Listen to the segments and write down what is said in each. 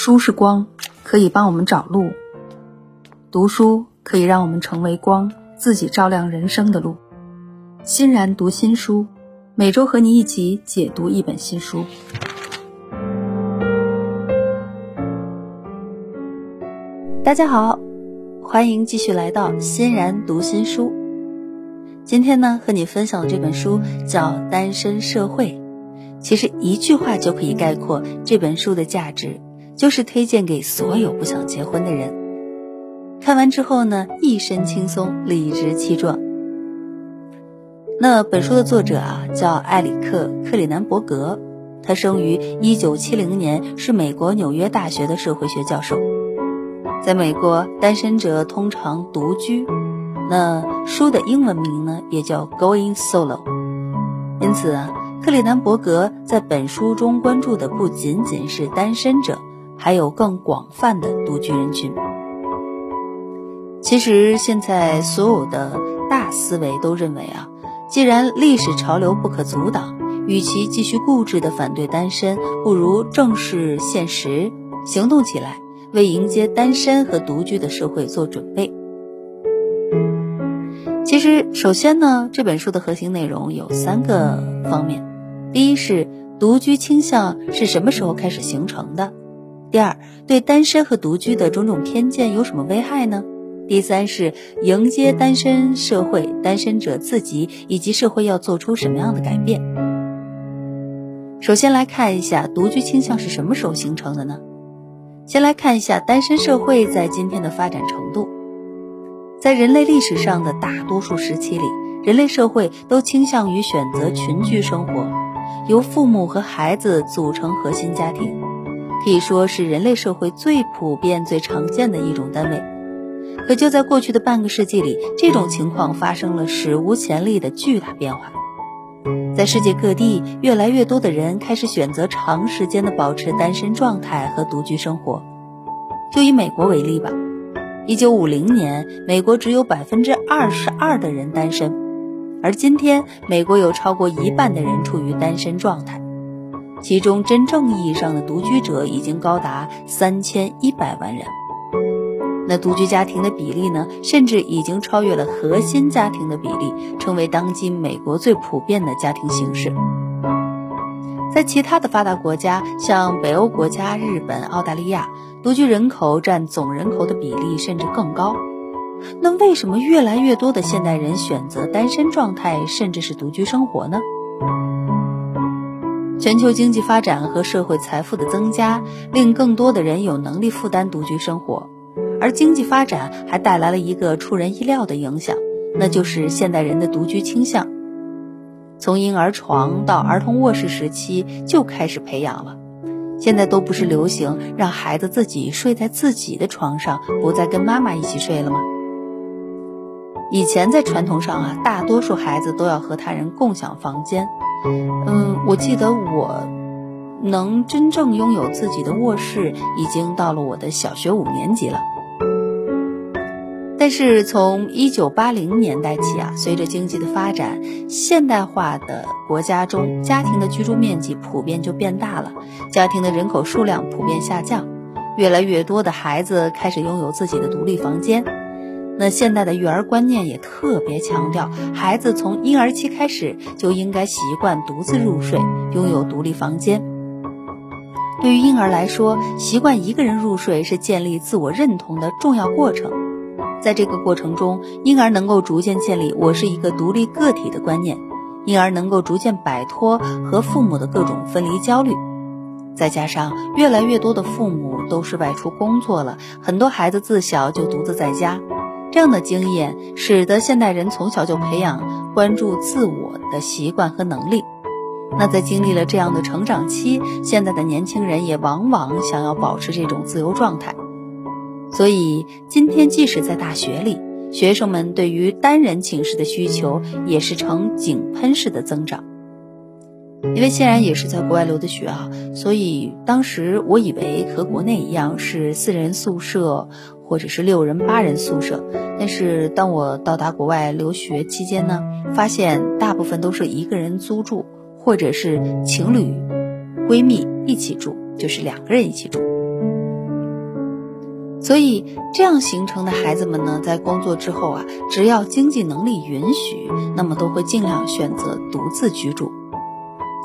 书是光，可以帮我们找路；读书可以让我们成为光，自己照亮人生的路。欣然读新书，每周和你一起解读一本新书。大家好，欢迎继续来到欣然读新书。今天呢，和你分享的这本书叫《单身社会》。其实一句话就可以概括这本书的价值，就是推荐给所有不想结婚的人。看完之后呢，一身轻松，理直气壮。那本书的作者啊，叫埃里克·克里南伯格，他生于一九七零年，是美国纽约大学的社会学教授。在美国，单身者通常独居。那书的英文名呢，也叫《Going Solo》。因此啊，克里南伯格在本书中关注的不仅仅是单身者，还有更广泛的独居人群。其实，现在所有的大思维都认为啊，既然历史潮流不可阻挡，与其继续固执地反对单身，不如正视现实，行动起来，为迎接单身和独居的社会做准备。其实，首先呢，这本书的核心内容有三个方面：第一是独居倾向是什么时候开始形成的；第二，对单身和独居的种种偏见有什么危害呢？第三是迎接单身社会，单身者自己以及社会要做出什么样的改变。首先来看一下独居倾向是什么时候形成的呢？先来看一下单身社会在今天的发展程度。在人类历史上的大多数时期里，人类社会都倾向于选择群居生活，由父母和孩子组成核心家庭，可以说是人类社会最普遍、最常见的一种单位。可就在过去的半个世纪里，这种情况发生了史无前例的巨大变化。在世界各地，越来越多的人开始选择长时间的保持单身状态和独居生活。就以美国为例吧。一九五零年，美国只有百分之二十二的人单身，而今天，美国有超过一半的人处于单身状态，其中真正意义上的独居者已经高达三千一百万人。那独居家庭的比例呢，甚至已经超越了核心家庭的比例，成为当今美国最普遍的家庭形式。在其他的发达国家，像北欧国家、日本、澳大利亚，独居人口占总人口的比例甚至更高。那为什么越来越多的现代人选择单身状态，甚至是独居生活呢？全球经济发展和社会财富的增加，令更多的人有能力负担独居生活，而经济发展还带来了一个出人意料的影响，那就是现代人的独居倾向。从婴儿床到儿童卧室时期就开始培养了，现在都不是流行让孩子自己睡在自己的床上，不再跟妈妈一起睡了吗？以前在传统上啊，大多数孩子都要和他人共享房间。嗯，我记得我能真正拥有自己的卧室，已经到了我的小学五年级了。但是从一九八零年代起啊，随着经济的发展，现代化的国家中，家庭的居住面积普遍就变大了，家庭的人口数量普遍下降，越来越多的孩子开始拥有自己的独立房间。那现代的育儿观念也特别强调，孩子从婴儿期开始就应该习惯独自入睡，拥有独立房间。对于婴儿来说，习惯一个人入睡是建立自我认同的重要过程。在这个过程中，婴儿能够逐渐建立“我是一个独立个体”的观念，婴儿能够逐渐摆脱和父母的各种分离焦虑。再加上越来越多的父母都是外出工作了，很多孩子自小就独自在家，这样的经验使得现代人从小就培养关注自我的习惯和能力。那在经历了这样的成长期，现在的年轻人也往往想要保持这种自由状态。所以，今天即使在大学里，学生们对于单人寝室的需求也是呈井喷式的增长。因为欣然也是在国外留的学啊，所以当时我以为和国内一样是四人宿舍或者是六人八人宿舍。但是当我到达国外留学期间呢，发现大部分都是一个人租住，或者是情侣、闺蜜一起住，就是两个人一起住。所以这样形成的孩子们呢，在工作之后啊，只要经济能力允许，那么都会尽量选择独自居住。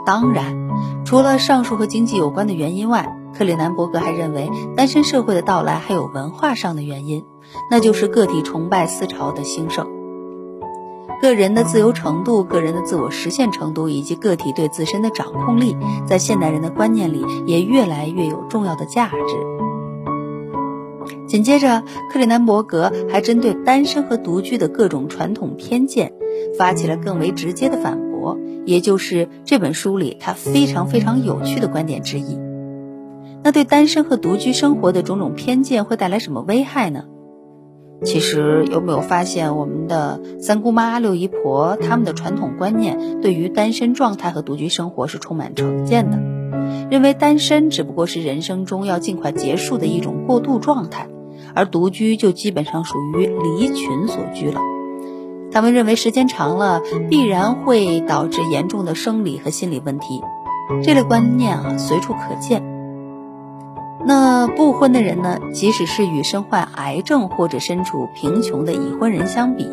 当然，除了上述和经济有关的原因外，克里南伯格还认为，单身社会的到来还有文化上的原因，那就是个体崇拜思潮的兴盛。个人的自由程度、个人的自我实现程度以及个体对自身的掌控力，在现代人的观念里也越来越有重要的价值。紧接着，克里南伯格还针对单身和独居的各种传统偏见，发起了更为直接的反驳，也就是这本书里他非常非常有趣的观点之一。那对单身和独居生活的种种偏见会带来什么危害呢？其实有没有发现，我们的三姑妈、六姨婆他们的传统观念对于单身状态和独居生活是充满成见的，认为单身只不过是人生中要尽快结束的一种过渡状态。而独居就基本上属于离群所居了。他们认为时间长了必然会导致严重的生理和心理问题。这类观念啊随处可见。那不婚的人呢，即使是与身患癌症或者身处贫穷的已婚人相比，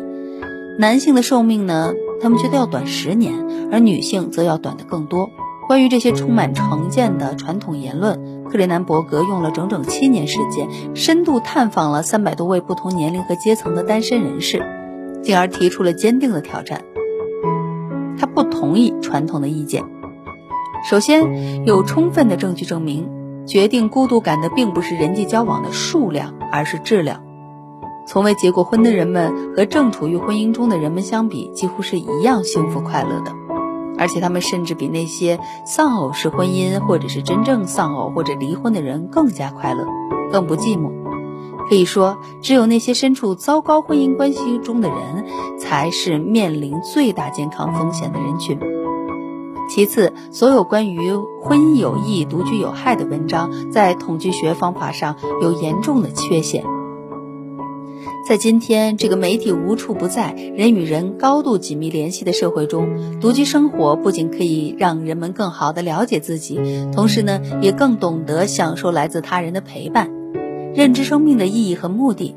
男性的寿命呢，他们觉得要短十年，而女性则要短的更多。关于这些充满成见的传统言论，克雷南伯格用了整整七年时间，深度探访了三百多位不同年龄和阶层的单身人士，进而提出了坚定的挑战。他不同意传统的意见。首先，有充分的证据证明，决定孤独感的并不是人际交往的数量，而是质量。从未结过婚的人们和正处于婚姻中的人们相比，几乎是一样幸福快乐的。而且他们甚至比那些丧偶式婚姻，或者是真正丧偶或者离婚的人更加快乐，更不寂寞。可以说，只有那些身处糟糕婚姻关系中的人，才是面临最大健康风险的人群。其次，所有关于婚姻有益、独居有害的文章，在统计学方法上有严重的缺陷。在今天这个媒体无处不在、人与人高度紧密联系的社会中，独居生活不仅可以让人们更好地了解自己，同时呢，也更懂得享受来自他人的陪伴，认知生命的意义和目的。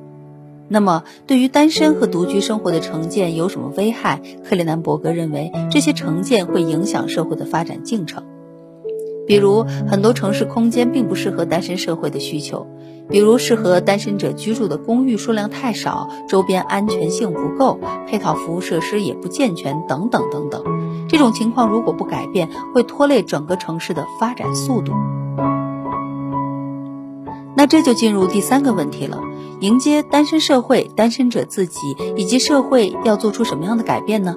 那么，对于单身和独居生活的成见有什么危害？克里南伯格认为，这些成见会影响社会的发展进程。比如，很多城市空间并不适合单身社会的需求。比如，适合单身者居住的公寓数量太少，周边安全性不够，配套服务设施也不健全，等等等等。这种情况如果不改变，会拖累整个城市的发展速度。那这就进入第三个问题了：迎接单身社会，单身者自己以及社会要做出什么样的改变呢？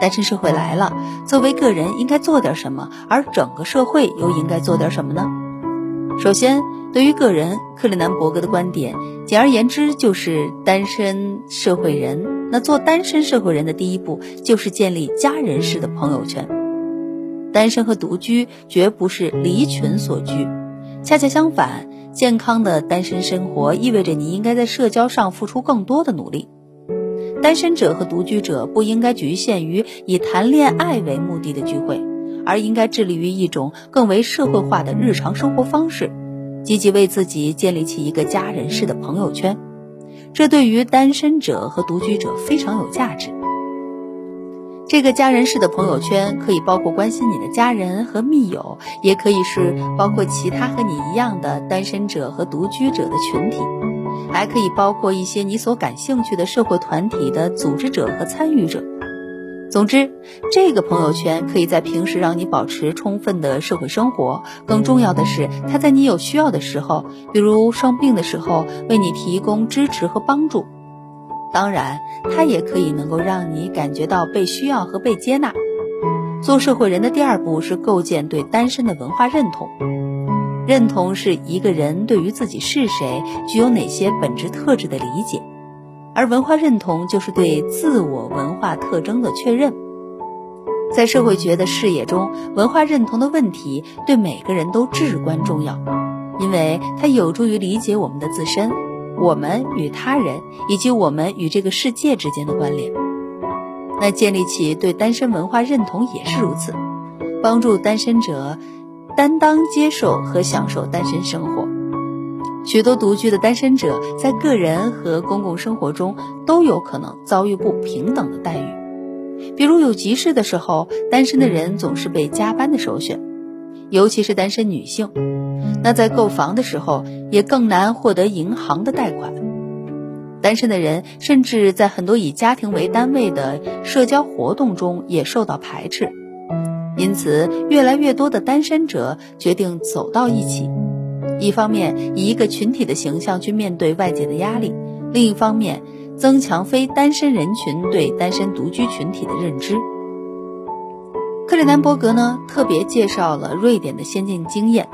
单身社会来了，作为个人应该做点什么，而整个社会又应该做点什么呢？首先。对于个人，克里南伯格的观点，简而言之就是单身社会人。那做单身社会人的第一步，就是建立家人式的朋友圈。单身和独居绝不是离群所居，恰恰相反，健康的单身生活意味着你应该在社交上付出更多的努力。单身者和独居者不应该局限于以谈恋爱为目的的聚会，而应该致力于一种更为社会化的日常生活方式。积极为自己建立起一个家人式的朋友圈，这对于单身者和独居者非常有价值。这个家人式的朋友圈可以包括关心你的家人和密友，也可以是包括其他和你一样的单身者和独居者的群体，还可以包括一些你所感兴趣的社会团体的组织者和参与者。总之，这个朋友圈可以在平时让你保持充分的社会生活。更重要的是，它在你有需要的时候，比如生病的时候，为你提供支持和帮助。当然，它也可以能够让你感觉到被需要和被接纳。做社会人的第二步是构建对单身的文化认同。认同是一个人对于自己是谁、具有哪些本质特质的理解。而文化认同就是对自我文化特征的确认。在社会学的视野中，文化认同的问题对每个人都至关重要，因为它有助于理解我们的自身、我们与他人以及我们与这个世界之间的关联。那建立起对单身文化认同也是如此，帮助单身者担当接受和享受单身生活。许多独居的单身者在个人和公共生活中都有可能遭遇不平等的待遇。比如有急事的时候，单身的人总是被加班的首选，尤其是单身女性。那在购房的时候，也更难获得银行的贷款。单身的人甚至在很多以家庭为单位的社交活动中也受到排斥。因此，越来越多的单身者决定走到一起。一方面以一个群体的形象去面对外界的压力，另一方面增强非单身人群对单身独居群体的认知。克里南伯格呢特别介绍了瑞典的先进经验，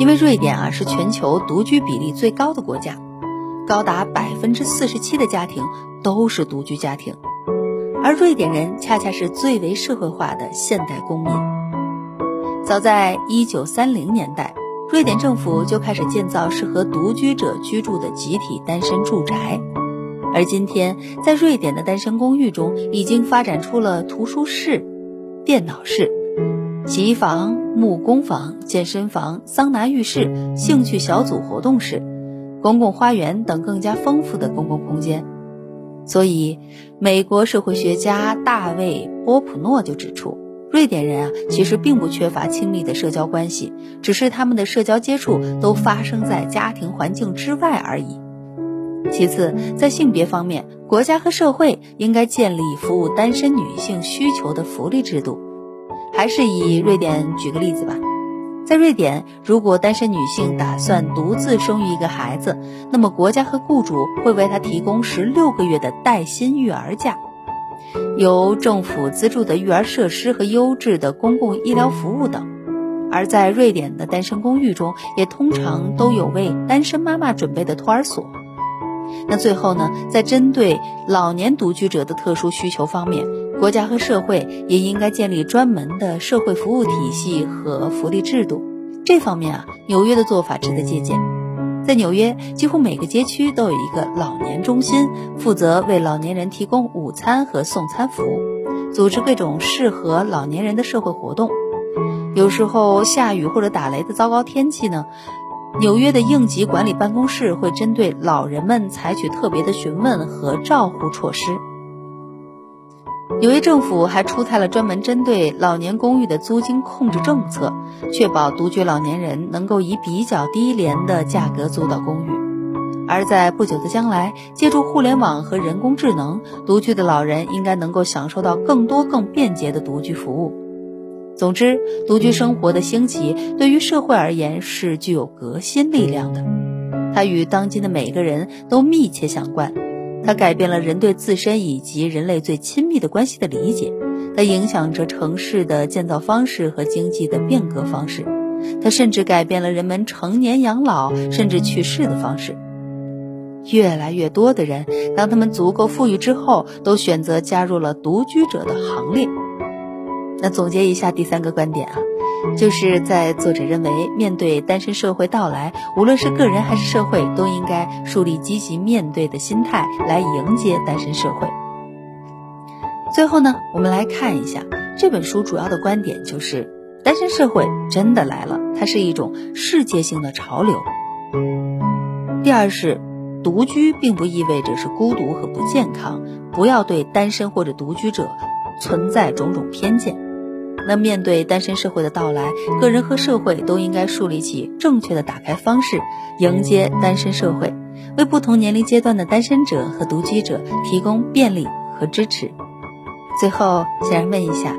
因为瑞典啊是全球独居比例最高的国家，高达百分之四十七的家庭都是独居家庭，而瑞典人恰恰是最为社会化的现代公民。早在一九三零年代。瑞典政府就开始建造适合独居者居住的集体单身住宅，而今天在瑞典的单身公寓中，已经发展出了图书室、电脑室、洗衣房、木工房、健身房、桑拿浴室、兴趣小组活动室、公共花园等更加丰富的公共空间。所以，美国社会学家大卫·波普诺就指出。瑞典人啊，其实并不缺乏亲密的社交关系，只是他们的社交接触都发生在家庭环境之外而已。其次，在性别方面，国家和社会应该建立服务单身女性需求的福利制度。还是以瑞典举个例子吧，在瑞典，如果单身女性打算独自生育一个孩子，那么国家和雇主会为她提供十六个月的带薪育儿假。由政府资助的育儿设施和优质的公共医疗服务等，而在瑞典的单身公寓中，也通常都有为单身妈妈准备的托儿所。那最后呢，在针对老年独居者的特殊需求方面，国家和社会也应该建立专门的社会服务体系和福利制度。这方面啊，纽约的做法值得借鉴。在纽约，几乎每个街区都有一个老年中心，负责为老年人提供午餐和送餐服务，组织各种适合老年人的社会活动。有时候下雨或者打雷的糟糕天气呢，纽约的应急管理办公室会针对老人们采取特别的询问和照护措施。纽约政府还出台了专门针对老年公寓的租金控制政策，确保独居老年人能够以比较低廉的价格租到公寓。而在不久的将来，借助互联网和人工智能，独居的老人应该能够享受到更多更便捷的独居服务。总之，独居生活的兴起对于社会而言是具有革新力量的，它与当今的每个人都密切相关。它改变了人对自身以及人类最亲密的关系的理解，它影响着城市的建造方式和经济的变革方式，它甚至改变了人们成年养老甚至去世的方式。越来越多的人，当他们足够富裕之后，都选择加入了独居者的行列。那总结一下第三个观点啊。就是在作者认为，面对单身社会到来，无论是个人还是社会，都应该树立积极面对的心态来迎接单身社会。最后呢，我们来看一下这本书主要的观点，就是单身社会真的来了，它是一种世界性的潮流。第二是，独居并不意味着是孤独和不健康，不要对单身或者独居者存在种种偏见。那面对单身社会的到来，个人和社会都应该树立起正确的打开方式，迎接单身社会，为不同年龄阶段的单身者和独居者提供便利和支持。最后，想问一下，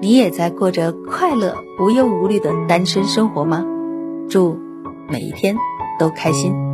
你也在过着快乐、无忧无虑的单身生活吗？祝每一天都开心。